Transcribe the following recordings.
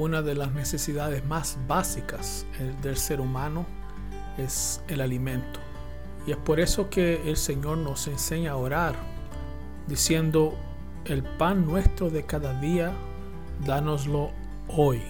una de las necesidades más básicas del ser humano es el alimento. Y es por eso que el Señor nos enseña a orar, diciendo, el pan nuestro de cada día, dánoslo hoy.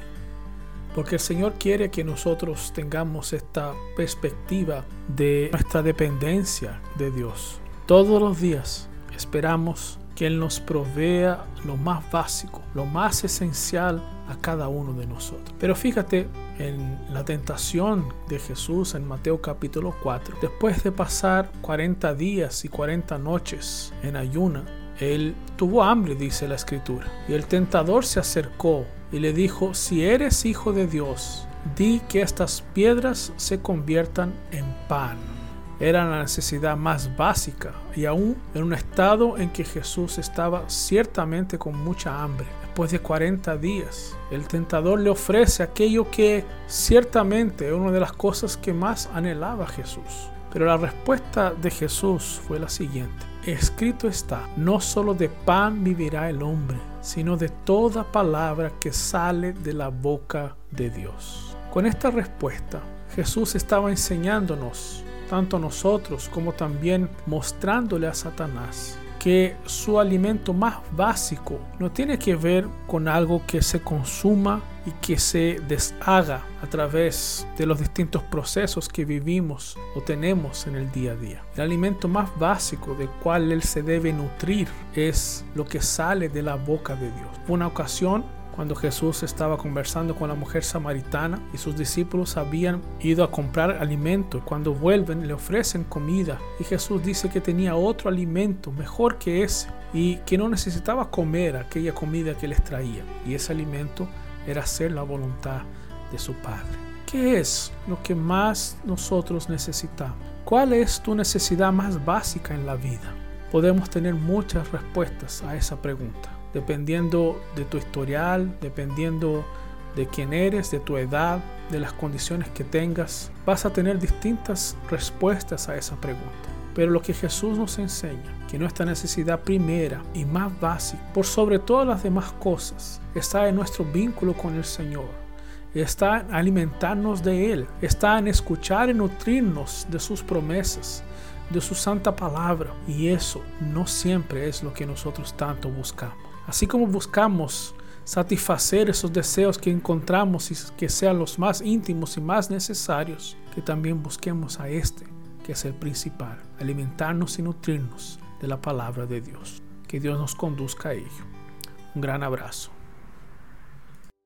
Porque el Señor quiere que nosotros tengamos esta perspectiva de nuestra dependencia de Dios. Todos los días esperamos que Él nos provea lo más básico, lo más esencial a cada uno de nosotros. Pero fíjate en la tentación de Jesús en Mateo capítulo 4. Después de pasar 40 días y 40 noches en ayuna, Él tuvo hambre, dice la escritura. Y el tentador se acercó y le dijo, si eres hijo de Dios, di que estas piedras se conviertan en pan era la necesidad más básica y aún en un estado en que Jesús estaba ciertamente con mucha hambre. Después de 40 días, el tentador le ofrece aquello que ciertamente es una de las cosas que más anhelaba Jesús. Pero la respuesta de Jesús fue la siguiente. Escrito está, no solo de pan vivirá el hombre, sino de toda palabra que sale de la boca de Dios. Con esta respuesta, Jesús estaba enseñándonos tanto nosotros como también mostrándole a Satanás que su alimento más básico no tiene que ver con algo que se consuma y que se deshaga a través de los distintos procesos que vivimos o tenemos en el día a día. El alimento más básico del cual él se debe nutrir es lo que sale de la boca de Dios. Una ocasión cuando Jesús estaba conversando con la mujer samaritana y sus discípulos habían ido a comprar alimento. Cuando vuelven le ofrecen comida y Jesús dice que tenía otro alimento mejor que ese y que no necesitaba comer aquella comida que les traía. Y ese alimento era hacer la voluntad de su Padre. ¿Qué es lo que más nosotros necesitamos? ¿Cuál es tu necesidad más básica en la vida? Podemos tener muchas respuestas a esa pregunta dependiendo de tu historial, dependiendo de quién eres, de tu edad, de las condiciones que tengas, vas a tener distintas respuestas a esa pregunta. Pero lo que Jesús nos enseña, que nuestra necesidad primera y más básica, por sobre todas las demás cosas, está en nuestro vínculo con el Señor, está en alimentarnos de Él, está en escuchar y nutrirnos de sus promesas, de su santa palabra. Y eso no siempre es lo que nosotros tanto buscamos. Así como buscamos satisfacer esos deseos que encontramos y que sean los más íntimos y más necesarios, que también busquemos a este, que es el principal, alimentarnos y nutrirnos de la palabra de Dios. Que Dios nos conduzca a ello. Un gran abrazo.